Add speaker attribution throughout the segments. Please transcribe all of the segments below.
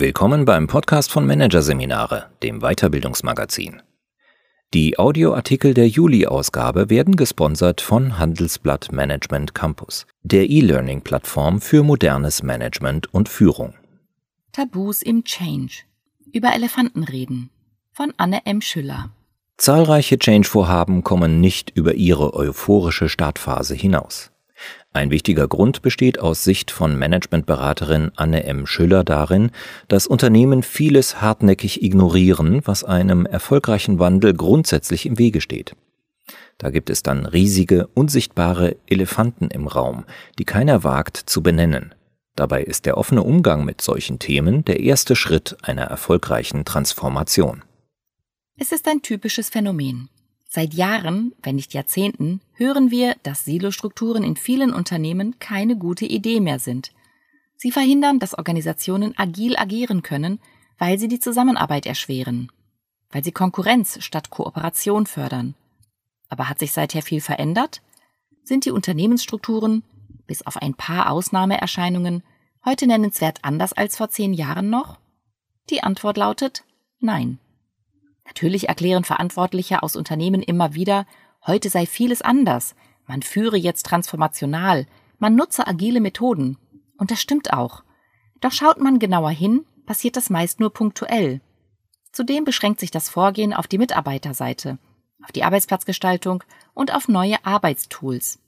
Speaker 1: Willkommen beim Podcast von Managerseminare, dem Weiterbildungsmagazin. Die Audioartikel der Juli-Ausgabe werden gesponsert von Handelsblatt Management Campus, der E-Learning-Plattform für modernes Management und Führung.
Speaker 2: Tabus im Change. Über Elefanten reden. Von Anne M. Schüller.
Speaker 1: Zahlreiche Change-Vorhaben kommen nicht über ihre euphorische Startphase hinaus. Ein wichtiger Grund besteht aus Sicht von Managementberaterin Anne M. Schüller darin, dass Unternehmen vieles hartnäckig ignorieren, was einem erfolgreichen Wandel grundsätzlich im Wege steht. Da gibt es dann riesige, unsichtbare Elefanten im Raum, die keiner wagt zu benennen. Dabei ist der offene Umgang mit solchen Themen der erste Schritt einer erfolgreichen Transformation.
Speaker 2: Es ist ein typisches Phänomen. Seit Jahren, wenn nicht Jahrzehnten, hören wir, dass Silostrukturen in vielen Unternehmen keine gute Idee mehr sind. Sie verhindern, dass Organisationen agil agieren können, weil sie die Zusammenarbeit erschweren, weil sie Konkurrenz statt Kooperation fördern. Aber hat sich seither viel verändert? Sind die Unternehmensstrukturen, bis auf ein paar Ausnahmeerscheinungen, heute nennenswert anders als vor zehn Jahren noch? Die Antwort lautet Nein. Natürlich erklären Verantwortliche aus Unternehmen immer wieder, heute sei vieles anders, man führe jetzt transformational, man nutze agile Methoden. Und das stimmt auch. Doch schaut man genauer hin, passiert das meist nur punktuell. Zudem beschränkt sich das Vorgehen auf die Mitarbeiterseite, auf die Arbeitsplatzgestaltung und auf neue Arbeitstools.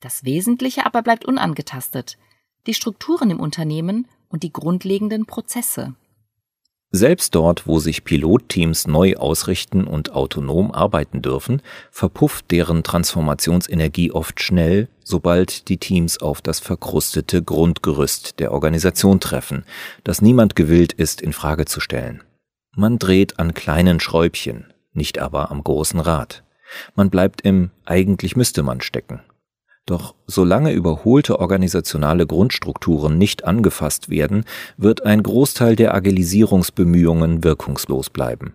Speaker 2: Das Wesentliche aber bleibt unangetastet, die Strukturen im Unternehmen und die grundlegenden Prozesse.
Speaker 1: Selbst dort, wo sich Pilotteams neu ausrichten und autonom arbeiten dürfen, verpufft deren Transformationsenergie oft schnell, sobald die Teams auf das verkrustete Grundgerüst der Organisation treffen, das niemand gewillt ist in Frage zu stellen. Man dreht an kleinen Schräubchen, nicht aber am großen Rad. Man bleibt im eigentlich müsste man stecken. Doch solange überholte organisationale Grundstrukturen nicht angefasst werden, wird ein Großteil der Agilisierungsbemühungen wirkungslos bleiben.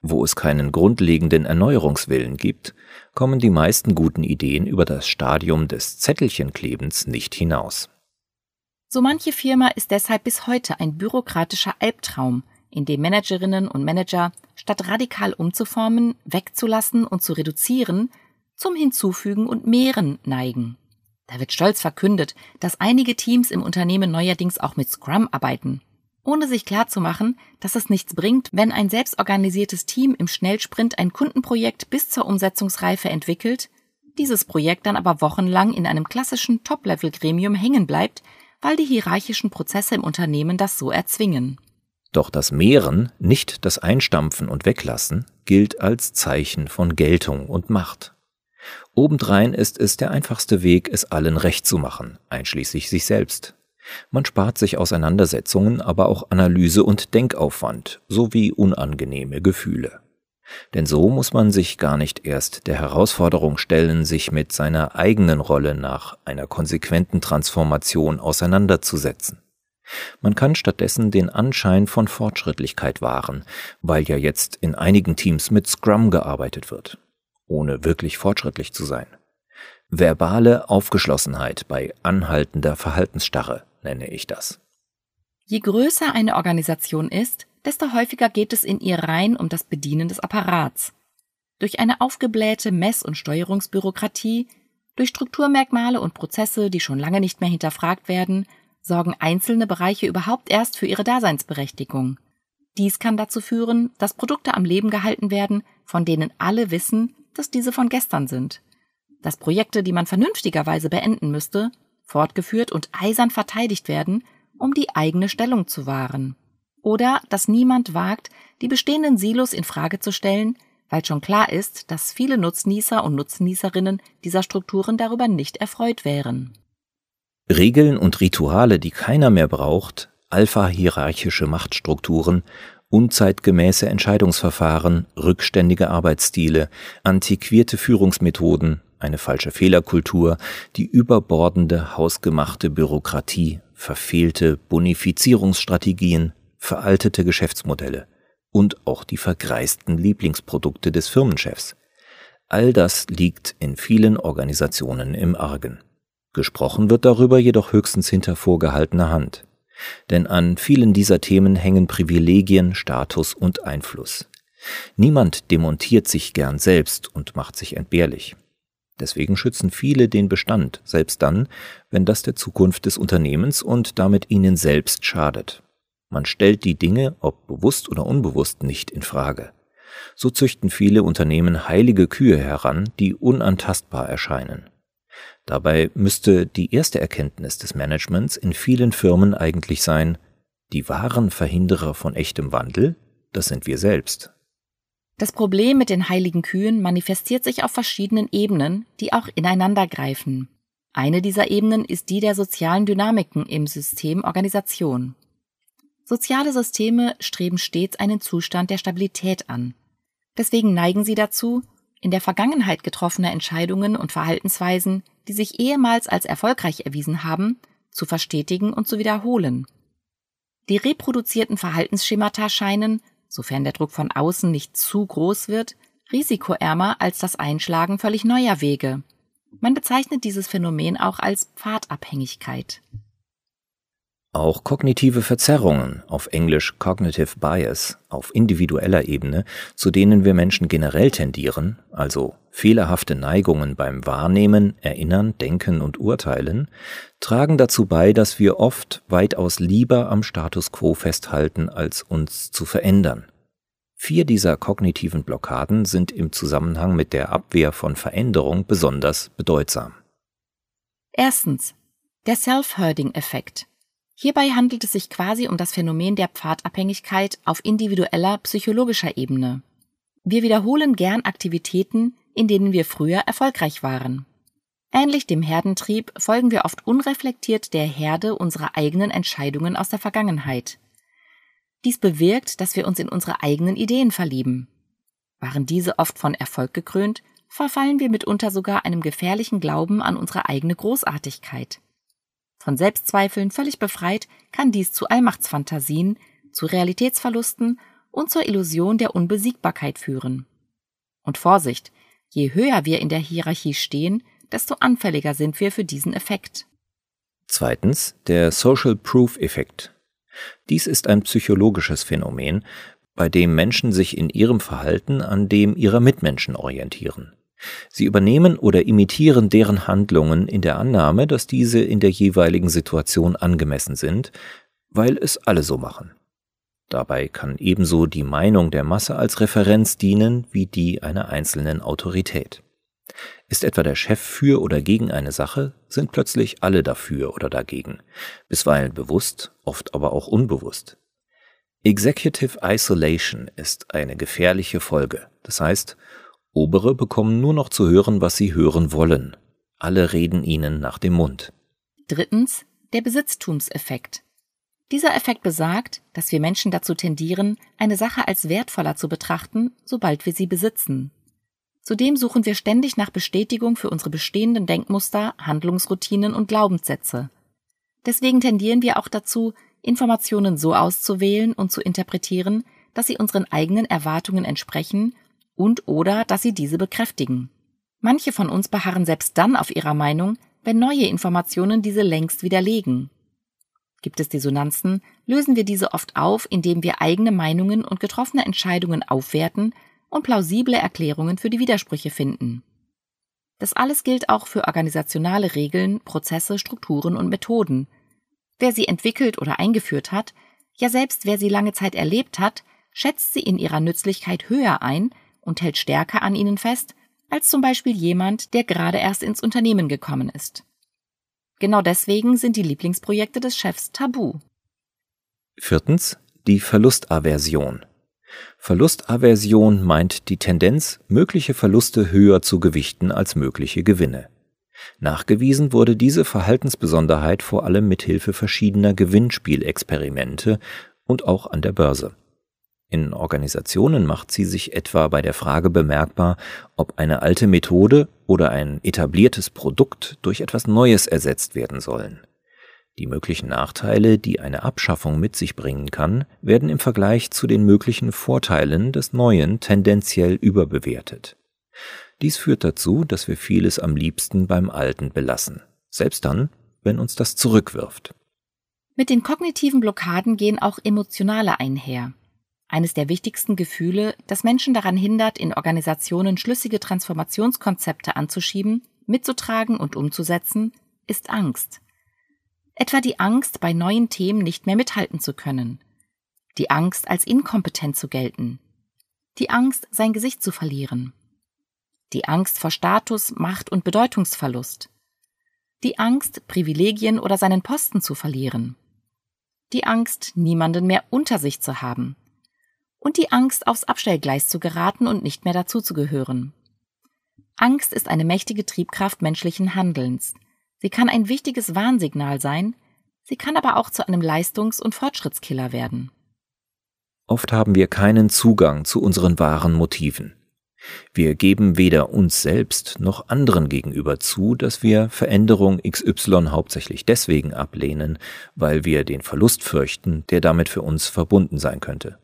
Speaker 1: Wo es keinen grundlegenden Erneuerungswillen gibt, kommen die meisten guten Ideen über das Stadium des Zettelchenklebens nicht hinaus.
Speaker 2: So manche Firma ist deshalb bis heute ein bürokratischer Albtraum, in dem Managerinnen und Manager statt radikal umzuformen, wegzulassen und zu reduzieren, zum Hinzufügen und Mehren neigen. Da wird stolz verkündet, dass einige Teams im Unternehmen neuerdings auch mit Scrum arbeiten, ohne sich klarzumachen, dass es nichts bringt, wenn ein selbstorganisiertes Team im Schnellsprint ein Kundenprojekt bis zur Umsetzungsreife entwickelt, dieses Projekt dann aber wochenlang in einem klassischen Top-Level-Gremium hängen bleibt, weil die hierarchischen Prozesse im Unternehmen das so erzwingen.
Speaker 1: Doch das Mehren, nicht das Einstampfen und Weglassen, gilt als Zeichen von Geltung und Macht. Obendrein ist es der einfachste Weg, es allen recht zu machen, einschließlich sich selbst. Man spart sich Auseinandersetzungen, aber auch Analyse und Denkaufwand sowie unangenehme Gefühle. Denn so muss man sich gar nicht erst der Herausforderung stellen, sich mit seiner eigenen Rolle nach einer konsequenten Transformation auseinanderzusetzen. Man kann stattdessen den Anschein von Fortschrittlichkeit wahren, weil ja jetzt in einigen Teams mit Scrum gearbeitet wird ohne wirklich fortschrittlich zu sein. Verbale Aufgeschlossenheit bei anhaltender Verhaltensstarre nenne ich das.
Speaker 2: Je größer eine Organisation ist, desto häufiger geht es in ihr rein um das Bedienen des Apparats. Durch eine aufgeblähte Mess- und Steuerungsbürokratie, durch Strukturmerkmale und Prozesse, die schon lange nicht mehr hinterfragt werden, sorgen einzelne Bereiche überhaupt erst für ihre Daseinsberechtigung. Dies kann dazu führen, dass Produkte am Leben gehalten werden, von denen alle wissen, dass diese von gestern sind. Dass Projekte, die man vernünftigerweise beenden müsste, fortgeführt und eisern verteidigt werden, um die eigene Stellung zu wahren. Oder dass niemand wagt, die bestehenden Silos in Frage zu stellen, weil schon klar ist, dass viele Nutznießer und Nutznießerinnen dieser Strukturen darüber nicht erfreut wären.
Speaker 1: Regeln und Rituale, die keiner mehr braucht, alpha-hierarchische Machtstrukturen unzeitgemäße Entscheidungsverfahren, rückständige Arbeitsstile, antiquierte Führungsmethoden, eine falsche Fehlerkultur, die überbordende hausgemachte Bürokratie, verfehlte Bonifizierungsstrategien, veraltete Geschäftsmodelle und auch die vergreisten Lieblingsprodukte des Firmenchefs. All das liegt in vielen Organisationen im Argen. Gesprochen wird darüber jedoch höchstens hinter vorgehaltener Hand. Denn an vielen dieser Themen hängen Privilegien, Status und Einfluss. Niemand demontiert sich gern selbst und macht sich entbehrlich. Deswegen schützen viele den Bestand, selbst dann, wenn das der Zukunft des Unternehmens und damit ihnen selbst schadet. Man stellt die Dinge, ob bewusst oder unbewusst, nicht in Frage. So züchten viele Unternehmen heilige Kühe heran, die unantastbar erscheinen. Dabei müsste die erste Erkenntnis des Managements in vielen Firmen eigentlich sein, die wahren Verhinderer von echtem Wandel, das sind wir selbst.
Speaker 2: Das Problem mit den heiligen Kühen manifestiert sich auf verschiedenen Ebenen, die auch ineinandergreifen. Eine dieser Ebenen ist die der sozialen Dynamiken im System Organisation. Soziale Systeme streben stets einen Zustand der Stabilität an. Deswegen neigen sie dazu, in der Vergangenheit getroffene Entscheidungen und Verhaltensweisen, die sich ehemals als erfolgreich erwiesen haben, zu verstetigen und zu wiederholen. Die reproduzierten Verhaltensschemata scheinen, sofern der Druck von außen nicht zu groß wird, risikoärmer als das Einschlagen völlig neuer Wege. Man bezeichnet dieses Phänomen auch als Pfadabhängigkeit.
Speaker 1: Auch kognitive Verzerrungen, auf Englisch Cognitive Bias, auf individueller Ebene, zu denen wir Menschen generell tendieren, also fehlerhafte Neigungen beim Wahrnehmen, Erinnern, Denken und Urteilen, tragen dazu bei, dass wir oft weitaus lieber am Status quo festhalten, als uns zu verändern. Vier dieser kognitiven Blockaden sind im Zusammenhang mit der Abwehr von Veränderung besonders bedeutsam.
Speaker 2: Erstens. Der Self-Herding-Effekt. Hierbei handelt es sich quasi um das Phänomen der Pfadabhängigkeit auf individueller psychologischer Ebene. Wir wiederholen gern Aktivitäten, in denen wir früher erfolgreich waren. Ähnlich dem Herdentrieb folgen wir oft unreflektiert der Herde unserer eigenen Entscheidungen aus der Vergangenheit. Dies bewirkt, dass wir uns in unsere eigenen Ideen verlieben. Waren diese oft von Erfolg gekrönt, verfallen wir mitunter sogar einem gefährlichen Glauben an unsere eigene Großartigkeit. Von Selbstzweifeln völlig befreit kann dies zu Allmachtsfantasien, zu Realitätsverlusten und zur Illusion der Unbesiegbarkeit führen. Und Vorsicht, je höher wir in der Hierarchie stehen, desto anfälliger sind wir für diesen Effekt.
Speaker 1: Zweitens der Social Proof Effekt. Dies ist ein psychologisches Phänomen, bei dem Menschen sich in ihrem Verhalten an dem ihrer Mitmenschen orientieren. Sie übernehmen oder imitieren deren Handlungen in der Annahme, dass diese in der jeweiligen Situation angemessen sind, weil es alle so machen. Dabei kann ebenso die Meinung der Masse als Referenz dienen wie die einer einzelnen Autorität. Ist etwa der Chef für oder gegen eine Sache, sind plötzlich alle dafür oder dagegen, bisweilen bewusst, oft aber auch unbewusst. Executive Isolation ist eine gefährliche Folge, das heißt, Obere bekommen nur noch zu hören, was sie hören wollen. Alle reden ihnen nach dem Mund.
Speaker 2: Drittens, der Besitztumseffekt. Dieser Effekt besagt, dass wir Menschen dazu tendieren, eine Sache als wertvoller zu betrachten, sobald wir sie besitzen. Zudem suchen wir ständig nach Bestätigung für unsere bestehenden Denkmuster, Handlungsroutinen und Glaubenssätze. Deswegen tendieren wir auch dazu, Informationen so auszuwählen und zu interpretieren, dass sie unseren eigenen Erwartungen entsprechen und oder dass sie diese bekräftigen. Manche von uns beharren selbst dann auf ihrer Meinung, wenn neue Informationen diese längst widerlegen. Gibt es Dissonanzen, lösen wir diese oft auf, indem wir eigene Meinungen und getroffene Entscheidungen aufwerten und plausible Erklärungen für die Widersprüche finden. Das alles gilt auch für organisationale Regeln, Prozesse, Strukturen und Methoden. Wer sie entwickelt oder eingeführt hat, ja selbst wer sie lange Zeit erlebt hat, schätzt sie in ihrer Nützlichkeit höher ein, und hält stärker an ihnen fest als zum Beispiel jemand, der gerade erst ins Unternehmen gekommen ist. Genau deswegen sind die Lieblingsprojekte des Chefs tabu.
Speaker 1: Viertens die Verlustaversion. Verlustaversion meint die Tendenz, mögliche Verluste höher zu gewichten als mögliche Gewinne. Nachgewiesen wurde diese Verhaltensbesonderheit vor allem mit Hilfe verschiedener Gewinnspielexperimente und auch an der Börse. In Organisationen macht sie sich etwa bei der Frage bemerkbar, ob eine alte Methode oder ein etabliertes Produkt durch etwas Neues ersetzt werden sollen. Die möglichen Nachteile, die eine Abschaffung mit sich bringen kann, werden im Vergleich zu den möglichen Vorteilen des Neuen tendenziell überbewertet. Dies führt dazu, dass wir vieles am liebsten beim Alten belassen, selbst dann, wenn uns das zurückwirft.
Speaker 2: Mit den kognitiven Blockaden gehen auch emotionale einher. Eines der wichtigsten Gefühle, das Menschen daran hindert, in Organisationen schlüssige Transformationskonzepte anzuschieben, mitzutragen und umzusetzen, ist Angst. Etwa die Angst, bei neuen Themen nicht mehr mithalten zu können. Die Angst, als inkompetent zu gelten. Die Angst, sein Gesicht zu verlieren. Die Angst vor Status, Macht und Bedeutungsverlust. Die Angst, Privilegien oder seinen Posten zu verlieren. Die Angst, niemanden mehr unter sich zu haben. Und die Angst, aufs Abstellgleis zu geraten und nicht mehr dazuzugehören. Angst ist eine mächtige Triebkraft menschlichen Handelns. Sie kann ein wichtiges Warnsignal sein, sie kann aber auch zu einem Leistungs- und Fortschrittskiller werden.
Speaker 1: Oft haben wir keinen Zugang zu unseren wahren Motiven. Wir geben weder uns selbst noch anderen gegenüber zu, dass wir Veränderung XY hauptsächlich deswegen ablehnen, weil wir den Verlust fürchten, der damit für uns verbunden sein könnte.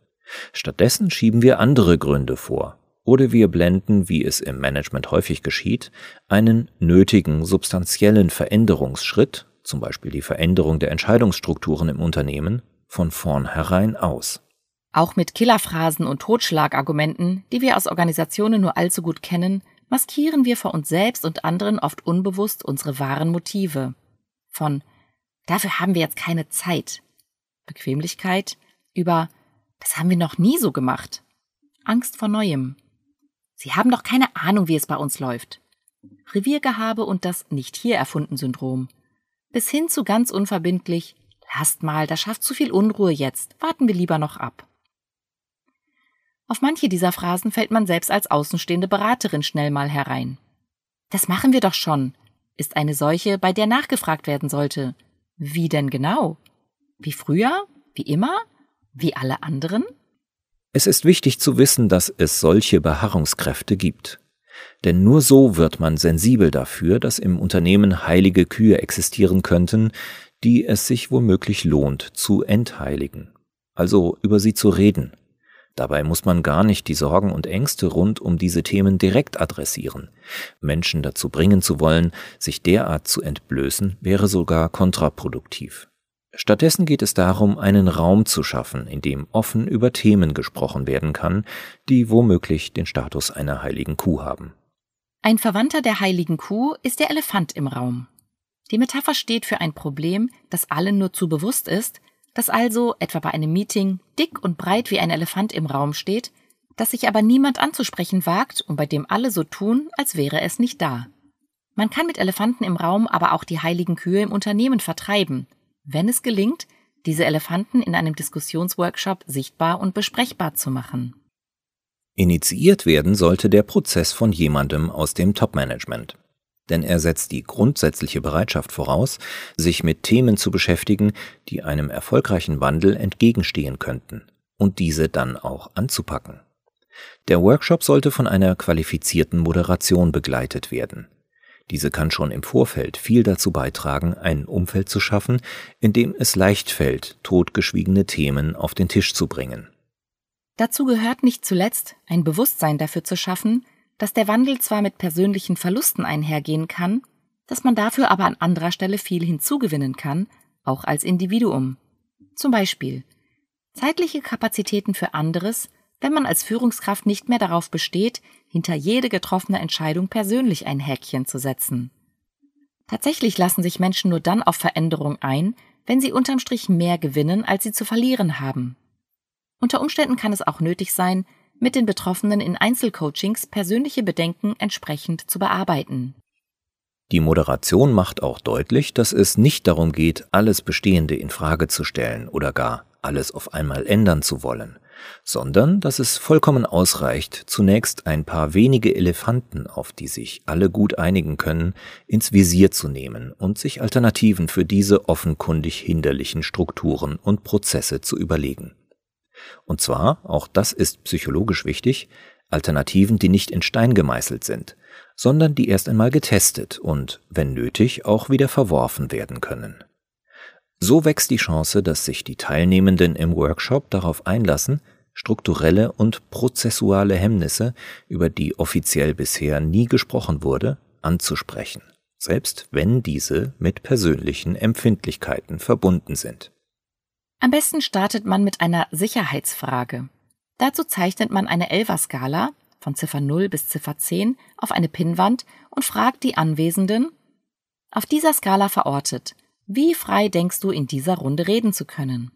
Speaker 1: Stattdessen schieben wir andere Gründe vor, oder wir blenden, wie es im Management häufig geschieht, einen nötigen substanziellen Veränderungsschritt, zum Beispiel die Veränderung der Entscheidungsstrukturen im Unternehmen, von vornherein aus.
Speaker 2: Auch mit Killerphrasen und Totschlagargumenten, die wir aus Organisationen nur allzu gut kennen, maskieren wir vor uns selbst und anderen oft unbewusst unsere wahren Motive. Von dafür haben wir jetzt keine Zeit. Bequemlichkeit über das haben wir noch nie so gemacht. Angst vor Neuem. Sie haben doch keine Ahnung, wie es bei uns läuft. Reviergehabe und das nicht hier erfunden Syndrom. Bis hin zu ganz unverbindlich, lasst mal, das schafft zu viel Unruhe jetzt, warten wir lieber noch ab. Auf manche dieser Phrasen fällt man selbst als außenstehende Beraterin schnell mal herein. Das machen wir doch schon, ist eine solche, bei der nachgefragt werden sollte. Wie denn genau? Wie früher? Wie immer? Wie alle anderen?
Speaker 1: Es ist wichtig zu wissen, dass es solche Beharrungskräfte gibt. Denn nur so wird man sensibel dafür, dass im Unternehmen heilige Kühe existieren könnten, die es sich womöglich lohnt zu entheiligen, also über sie zu reden, Dabei muss man gar nicht die Sorgen und Ängste rund um diese Themen direkt adressieren. Menschen dazu bringen zu wollen, sich derart zu entblößen, wäre sogar kontraproduktiv. Stattdessen geht es darum, einen Raum zu schaffen, in dem offen über Themen gesprochen werden kann, die womöglich den Status einer heiligen Kuh haben.
Speaker 2: Ein Verwandter der heiligen Kuh ist der Elefant im Raum. Die Metapher steht für ein Problem, das allen nur zu bewusst ist, das also, etwa bei einem Meeting, dick und breit wie ein Elefant im Raum steht, das sich aber niemand anzusprechen wagt und bei dem alle so tun, als wäre es nicht da. Man kann mit Elefanten im Raum aber auch die heiligen Kühe im Unternehmen vertreiben, wenn es gelingt, diese Elefanten in einem Diskussionsworkshop sichtbar und besprechbar zu machen.
Speaker 1: Initiiert werden sollte der Prozess von jemandem aus dem Topmanagement denn er setzt die grundsätzliche Bereitschaft voraus, sich mit Themen zu beschäftigen, die einem erfolgreichen Wandel entgegenstehen könnten und diese dann auch anzupacken. Der Workshop sollte von einer qualifizierten Moderation begleitet werden. Diese kann schon im Vorfeld viel dazu beitragen, ein Umfeld zu schaffen, in dem es leicht fällt, totgeschwiegene Themen auf den Tisch zu bringen.
Speaker 2: Dazu gehört nicht zuletzt, ein Bewusstsein dafür zu schaffen, dass der Wandel zwar mit persönlichen Verlusten einhergehen kann, dass man dafür aber an anderer Stelle viel hinzugewinnen kann, auch als Individuum. Zum Beispiel zeitliche Kapazitäten für anderes, wenn man als Führungskraft nicht mehr darauf besteht, hinter jede getroffene Entscheidung persönlich ein Häkchen zu setzen. Tatsächlich lassen sich Menschen nur dann auf Veränderung ein, wenn sie unterm Strich mehr gewinnen, als sie zu verlieren haben. Unter Umständen kann es auch nötig sein, mit den Betroffenen in Einzelcoachings persönliche Bedenken entsprechend zu bearbeiten.
Speaker 1: Die Moderation macht auch deutlich, dass es nicht darum geht, alles Bestehende in Frage zu stellen oder gar alles auf einmal ändern zu wollen, sondern dass es vollkommen ausreicht, zunächst ein paar wenige Elefanten, auf die sich alle gut einigen können, ins Visier zu nehmen und sich Alternativen für diese offenkundig hinderlichen Strukturen und Prozesse zu überlegen. Und zwar, auch das ist psychologisch wichtig, Alternativen, die nicht in Stein gemeißelt sind, sondern die erst einmal getestet und, wenn nötig, auch wieder verworfen werden können. So wächst die Chance, dass sich die Teilnehmenden im Workshop darauf einlassen, strukturelle und prozessuale Hemmnisse, über die offiziell bisher nie gesprochen wurde, anzusprechen, selbst wenn diese mit persönlichen Empfindlichkeiten verbunden sind.
Speaker 2: Am besten startet man mit einer Sicherheitsfrage. Dazu zeichnet man eine Elfer-Skala von Ziffer 0 bis Ziffer 10 auf eine Pinnwand und fragt die Anwesenden, auf dieser Skala verortet, wie frei denkst du in dieser Runde reden zu können?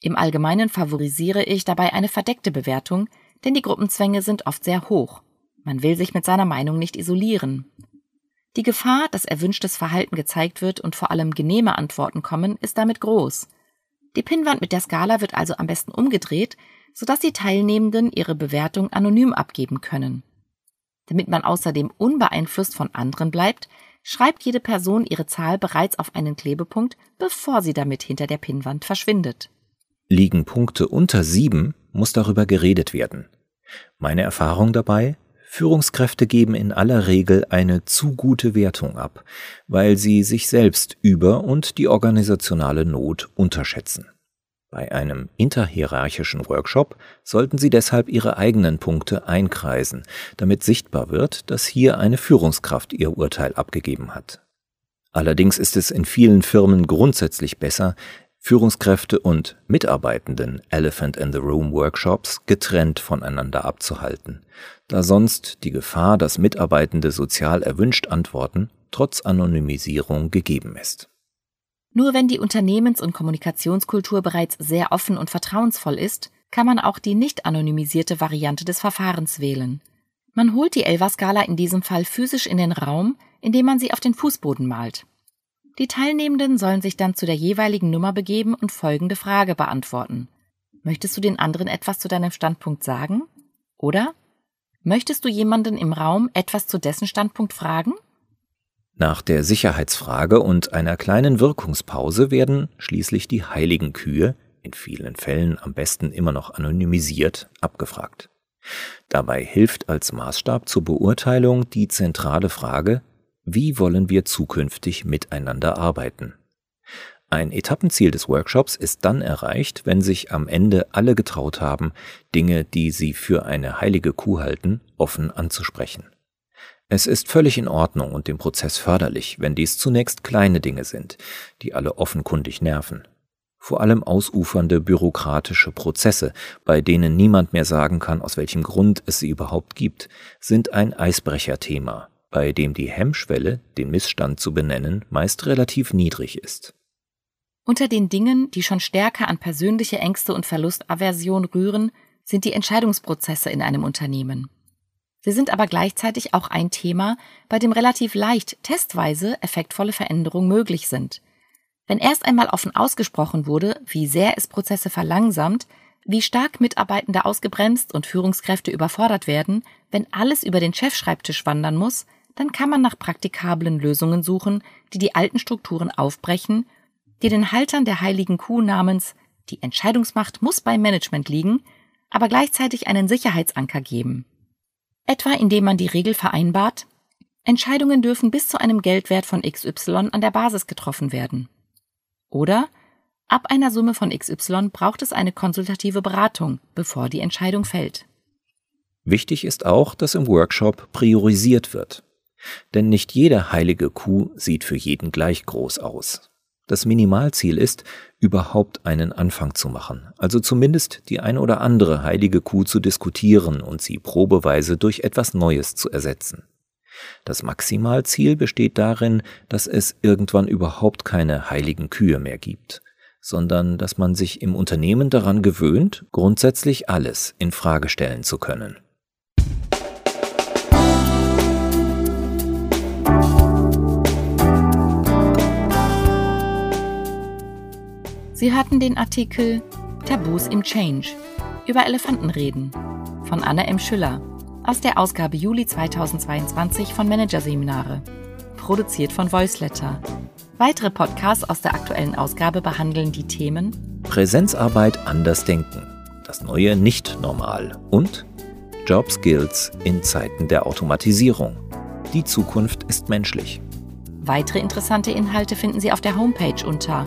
Speaker 2: Im Allgemeinen favorisiere ich dabei eine verdeckte Bewertung, denn die Gruppenzwänge sind oft sehr hoch. Man will sich mit seiner Meinung nicht isolieren. Die Gefahr, dass erwünschtes Verhalten gezeigt wird und vor allem genehme Antworten kommen, ist damit groß. Die Pinnwand mit der Skala wird also am besten umgedreht, sodass die Teilnehmenden ihre Bewertung anonym abgeben können. Damit man außerdem unbeeinflusst von anderen bleibt, schreibt jede Person ihre Zahl bereits auf einen Klebepunkt, bevor sie damit hinter der Pinnwand verschwindet.
Speaker 1: Liegen Punkte unter sieben, muss darüber geredet werden. Meine Erfahrung dabei? Führungskräfte geben in aller Regel eine zu gute Wertung ab, weil sie sich selbst über und die organisationale Not unterschätzen. Bei einem interhierarchischen Workshop sollten Sie deshalb Ihre eigenen Punkte einkreisen, damit sichtbar wird, dass hier eine Führungskraft ihr Urteil abgegeben hat. Allerdings ist es in vielen Firmen grundsätzlich besser, Führungskräfte und Mitarbeitenden Elephant in the Room Workshops getrennt voneinander abzuhalten, da sonst die Gefahr, dass Mitarbeitende sozial erwünscht antworten, trotz Anonymisierung gegeben ist.
Speaker 2: Nur wenn die Unternehmens- und Kommunikationskultur bereits sehr offen und vertrauensvoll ist, kann man auch die nicht anonymisierte Variante des Verfahrens wählen. Man holt die Elva-Skala in diesem Fall physisch in den Raum, indem man sie auf den Fußboden malt. Die Teilnehmenden sollen sich dann zu der jeweiligen Nummer begeben und folgende Frage beantworten. Möchtest du den anderen etwas zu deinem Standpunkt sagen? Oder möchtest du jemanden im Raum etwas zu dessen Standpunkt fragen?
Speaker 1: Nach der Sicherheitsfrage und einer kleinen Wirkungspause werden schließlich die heiligen Kühe, in vielen Fällen am besten immer noch anonymisiert, abgefragt. Dabei hilft als Maßstab zur Beurteilung die zentrale Frage, wie wollen wir zukünftig miteinander arbeiten? Ein Etappenziel des Workshops ist dann erreicht, wenn sich am Ende alle getraut haben, Dinge, die sie für eine heilige Kuh halten, offen anzusprechen. Es ist völlig in Ordnung und dem Prozess förderlich, wenn dies zunächst kleine Dinge sind, die alle offenkundig nerven. Vor allem ausufernde bürokratische Prozesse, bei denen niemand mehr sagen kann, aus welchem Grund es sie überhaupt gibt, sind ein Eisbrecherthema, bei dem die Hemmschwelle, den Missstand zu benennen, meist relativ niedrig ist.
Speaker 2: Unter den Dingen, die schon stärker an persönliche Ängste und Verlustaversion rühren, sind die Entscheidungsprozesse in einem Unternehmen. Sie sind aber gleichzeitig auch ein Thema, bei dem relativ leicht testweise effektvolle Veränderungen möglich sind. Wenn erst einmal offen ausgesprochen wurde, wie sehr es Prozesse verlangsamt, wie stark Mitarbeitende ausgebremst und Führungskräfte überfordert werden, wenn alles über den Chefschreibtisch wandern muss, dann kann man nach praktikablen Lösungen suchen, die die alten Strukturen aufbrechen, die den Haltern der heiligen Kuh namens die Entscheidungsmacht muss beim Management liegen, aber gleichzeitig einen Sicherheitsanker geben. Etwa indem man die Regel vereinbart, Entscheidungen dürfen bis zu einem Geldwert von XY an der Basis getroffen werden. Oder ab einer Summe von XY braucht es eine konsultative Beratung, bevor die Entscheidung fällt.
Speaker 1: Wichtig ist auch, dass im Workshop priorisiert wird. Denn nicht jede heilige Kuh sieht für jeden gleich groß aus. Das Minimalziel ist, überhaupt einen Anfang zu machen, also zumindest die eine oder andere heilige Kuh zu diskutieren und sie probeweise durch etwas Neues zu ersetzen. Das Maximalziel besteht darin, dass es irgendwann überhaupt keine heiligen Kühe mehr gibt, sondern dass man sich im Unternehmen daran gewöhnt, grundsätzlich alles in Frage stellen zu können.
Speaker 2: Sie hörten den Artikel Tabus im Change über Elefantenreden von Anna M. Schüller aus der Ausgabe Juli 2022 von Managerseminare, produziert von Voiceletter. Weitere Podcasts aus der aktuellen Ausgabe behandeln die Themen
Speaker 1: Präsenzarbeit anders denken, das neue Nicht-Normal und Job Skills in Zeiten der Automatisierung. Die Zukunft ist menschlich.
Speaker 2: Weitere interessante Inhalte finden Sie auf der Homepage unter